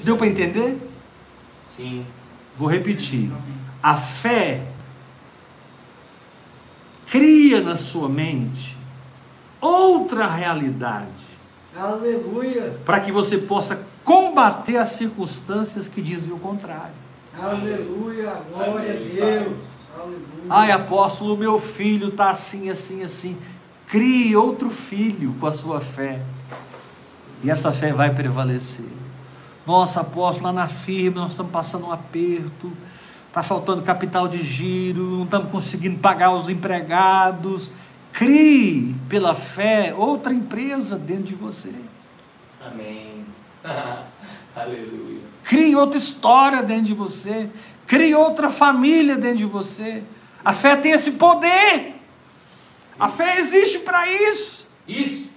Deu para entender? Sim. Vou repetir. A fé cria na sua mente outra realidade Aleluia. para que você possa combater as circunstâncias que dizem o contrário. Aleluia. Glória a Deus. Aleluia. Ai, apóstolo, meu filho está assim, assim, assim. Crie outro filho com a sua fé. E essa fé vai prevalecer. Nossa, apóstolo, lá na firma nós estamos passando um aperto. Está faltando capital de giro, não estamos conseguindo pagar os empregados. Crie pela fé outra empresa dentro de você. Amém. Aleluia. Crie outra história dentro de você. Crie outra família dentro de você. A fé tem esse poder. A fé existe para isso. Isso.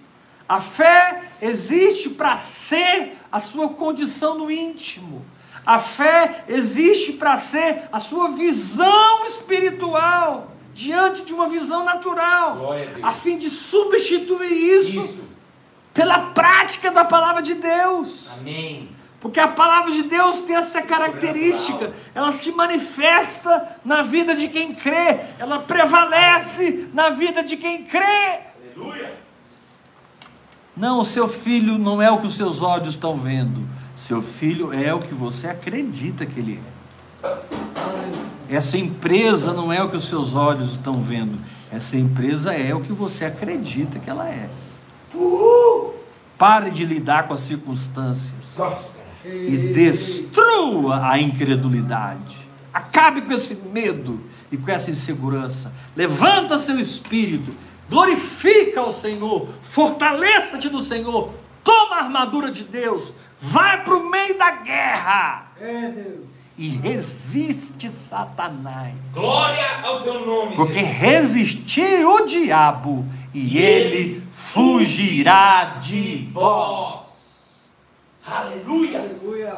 A fé existe para ser a sua condição no íntimo. A fé existe para ser a sua visão espiritual diante de uma visão natural, a a fim de substituir isso, Isso. pela prática da palavra de Deus. Amém. Porque a palavra de Deus tem essa característica, ela se manifesta na vida de quem crê, ela prevalece na vida de quem crê. Aleluia. Não, o seu filho não é o que os seus olhos estão vendo. Seu filho é o que você acredita que ele é. Essa empresa não é o que os seus olhos estão vendo. Essa empresa é o que você acredita que ela é. Pare de lidar com as circunstâncias e destrua a incredulidade. Acabe com esse medo e com essa insegurança. Levanta seu espírito, glorifica o Senhor, fortaleça-te no Senhor, toma a armadura de Deus, vai para o meio da guerra É Deus. e resiste Satanás. Glória ao teu nome, Porque Jesus. resistir o diabo e ele fugirá de vós. vós. Aleluia. Aleluia.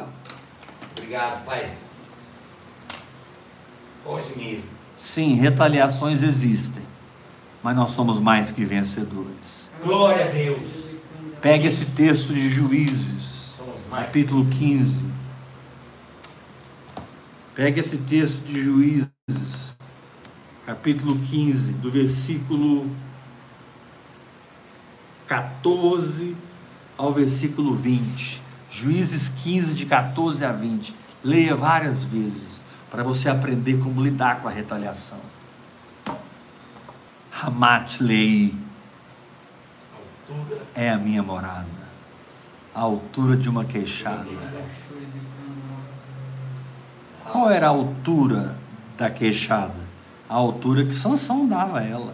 Obrigado, Pai. Foge mesmo. Sim, retaliações existem, mas nós somos mais que vencedores. Glória a Deus. Pegue esse texto de Juízes, capítulo 15. Pegue esse texto de Juízes, capítulo 15, do versículo 14 ao versículo 20. Juízes 15, de 14 a 20. Leia várias vezes para você aprender como lidar com a retaliação. Hamat Lei Altura. é a minha morada, a altura de uma queixada. Qual era a altura da queixada? A altura que Sansão dava a ela.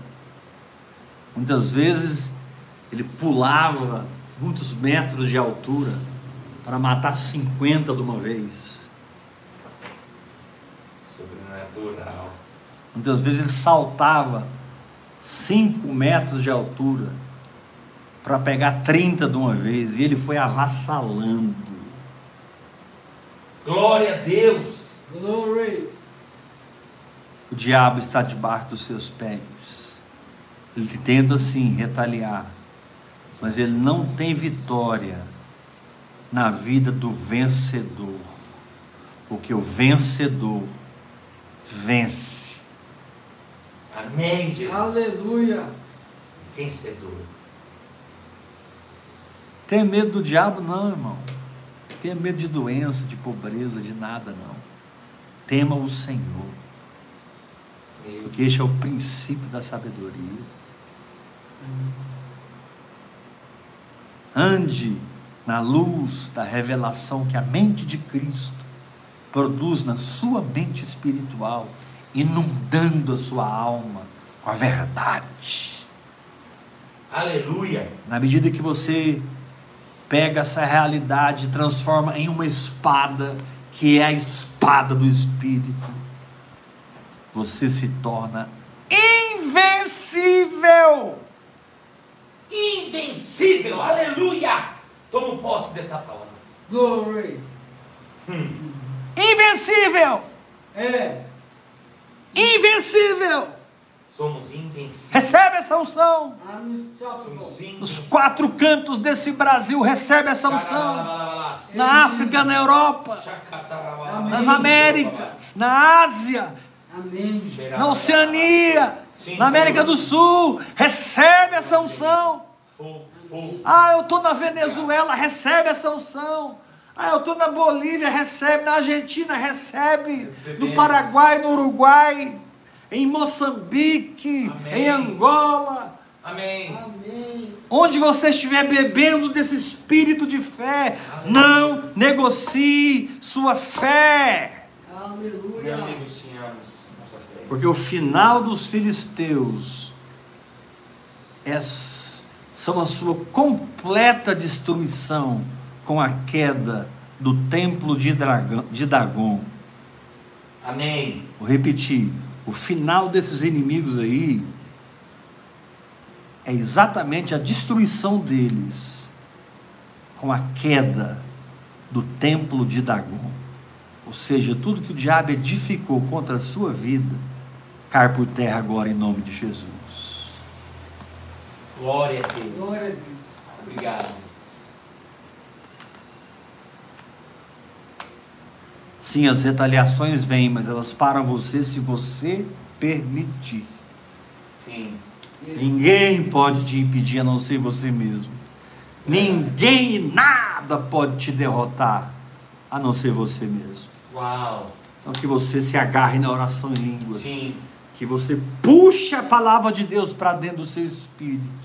Muitas vezes ele pulava muitos metros de altura para matar 50 de uma vez. Sobrenatural. Muitas vezes ele saltava 5 metros de altura para pegar 30 de uma vez e ele foi avassalando. Glória a Deus. Glory. O diabo está debaixo dos seus pés. Ele tenta sim retaliar, mas ele não tem vitória na vida do vencedor, porque o vencedor vence. Amém, Jesus. Aleluia. Vencedor. Tem medo do diabo? Não, irmão. Tenha medo de doença, de pobreza, de nada, não. Tema o Senhor, Meu porque este é o princípio da sabedoria. Ande na luz da revelação que a mente de Cristo produz na sua mente espiritual, inundando a sua alma com a verdade. Aleluia. Na medida que você pega essa realidade e transforma em uma espada, que é a espada do Espírito, você se torna invencível. Invencível. Aleluia. Tomo posse dessa palavra. Glory. Hum. Invencível! É. Invencível! Somos invencíveis. Recebe essa unção. Invencíveis. quatro cantos desse Brasil, recebe essa unção. Na África, na Europa, Amém. nas Américas, na Ásia, Amém. na Oceania, Sim, na América Senhor. do Sul, recebe essa unção. Ah, eu estou na Venezuela, recebe essa unção. Ah, eu estou na Bolívia, recebe. Na Argentina, recebe. No. Paraguai, no Uruguai, em Moçambique, Amém. em Angola. Amém. Amém. Onde você estiver bebendo desse espírito de fé, Aleluia. não negocie sua fé. Aleluia. Não negociamos nossa fé. Porque o final dos filisteus é, são a sua completa destruição com a queda do templo de, Dragão, de Dagon. Amém. Vou repetir: o final desses inimigos aí é exatamente a destruição deles com a queda do templo de Dagon. Ou seja, tudo que o diabo edificou contra a sua vida cai por terra agora em nome de Jesus. Glória a Deus. Glória a Deus. Obrigado. Sim, as retaliações vêm, mas elas param você se você permitir. Sim. Ninguém pode te impedir a não ser você mesmo. Ninguém e nada pode te derrotar, a não ser você mesmo. Uau. Então que você se agarre na oração em línguas. Sim. Que você puxe a palavra de Deus para dentro do seu espírito.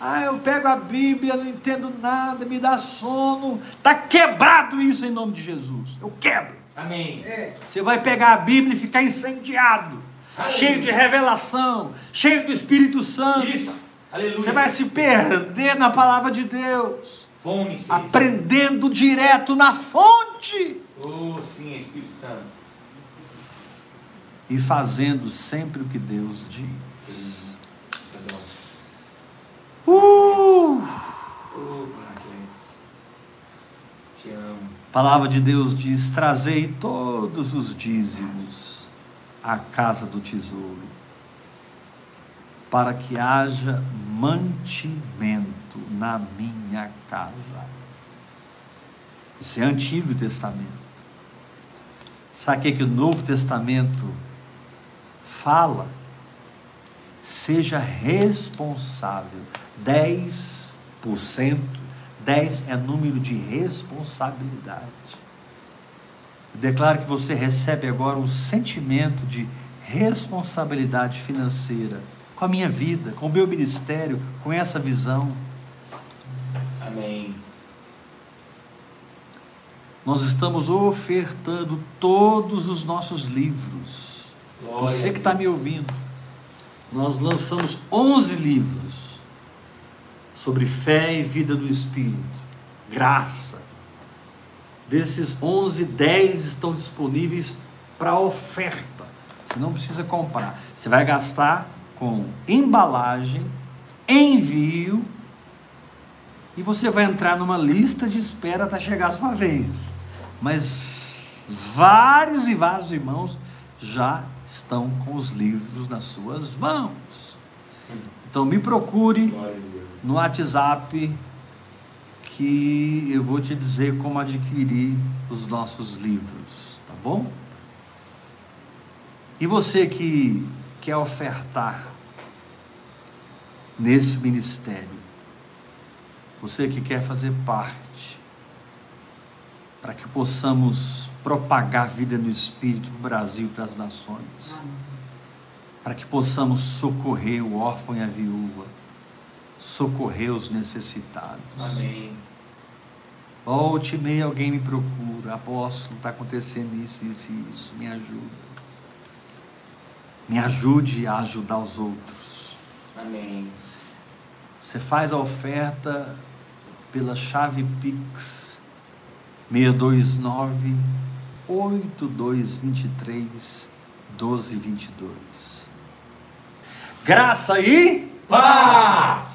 Ah, eu pego a Bíblia, não entendo nada, me dá sono. Está quebrado isso em nome de Jesus. Eu quebro. Amém. É. Você vai pegar a Bíblia e ficar incendiado, Aleluia. cheio de revelação, cheio do Espírito Santo. Isso. Aleluia. Você vai se perder na palavra de Deus, Fome, sede. aprendendo direto na fonte Oh, sim, Espírito Santo. e fazendo sempre o que Deus diz. Uh! Palavra de Deus diz: Trazei todos os dízimos à casa do tesouro, para que haja mantimento na minha casa. Isso é Antigo Testamento. Sabe o que, que o Novo Testamento fala? Seja responsável. 10%, 10 é número de responsabilidade. Eu declaro que você recebe agora um sentimento de responsabilidade financeira com a minha vida, com o meu ministério, com essa visão. Amém. Nós estamos ofertando todos os nossos livros. Glória Você que está me ouvindo, nós lançamos 11 livros sobre fé e vida no Espírito, graça. Desses 11, 10 estão disponíveis para oferta. Você não precisa comprar. Você vai gastar com embalagem, envio e você vai entrar numa lista de espera até chegar a sua vez. Mas vários e vários irmãos já estão com os livros nas suas mãos. Então me procure no WhatsApp que eu vou te dizer como adquirir os nossos livros, tá bom? E você que quer ofertar nesse ministério, você que quer fazer parte, para que possamos propagar a vida no Espírito para o Brasil e para as nações, para que possamos socorrer o órfão e a viúva, socorrer os necessitados. Amém. Volte e meia alguém me procura, apóstolo, está acontecendo isso, isso e isso, me ajuda. Me ajude a ajudar os outros. Amém. Você faz a oferta pela chave Pix 629 8223 1222. Graça e Paz!